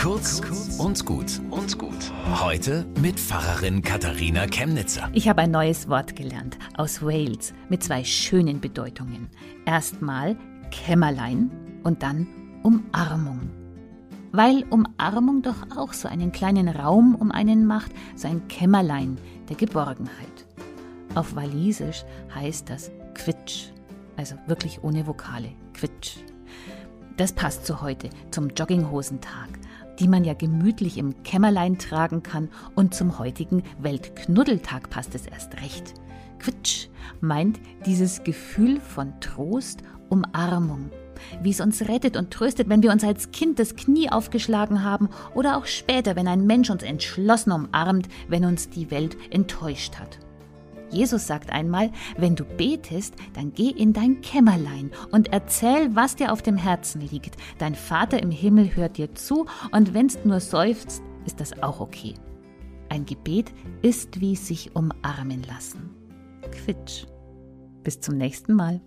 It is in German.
Kurz und gut und gut. Heute mit Pfarrerin Katharina Chemnitzer. Ich habe ein neues Wort gelernt aus Wales mit zwei schönen Bedeutungen. Erstmal Kämmerlein und dann Umarmung. Weil Umarmung doch auch so einen kleinen Raum um einen macht, so ein Kämmerlein der Geborgenheit. Auf Walisisch heißt das Quitsch, also wirklich ohne Vokale, Quitsch. Das passt zu heute, zum Jogginghosentag, die man ja gemütlich im Kämmerlein tragen kann und zum heutigen Weltknuddeltag passt es erst recht. Quitsch meint dieses Gefühl von Trost, Umarmung, wie es uns rettet und tröstet, wenn wir uns als Kind das Knie aufgeschlagen haben oder auch später, wenn ein Mensch uns entschlossen umarmt, wenn uns die Welt enttäuscht hat. Jesus sagt einmal, wenn du betest, dann geh in dein Kämmerlein und erzähl, was dir auf dem Herzen liegt. Dein Vater im Himmel hört dir zu und wenn's nur seufzt, ist das auch okay. Ein Gebet ist wie sich umarmen lassen. Quitsch. Bis zum nächsten Mal.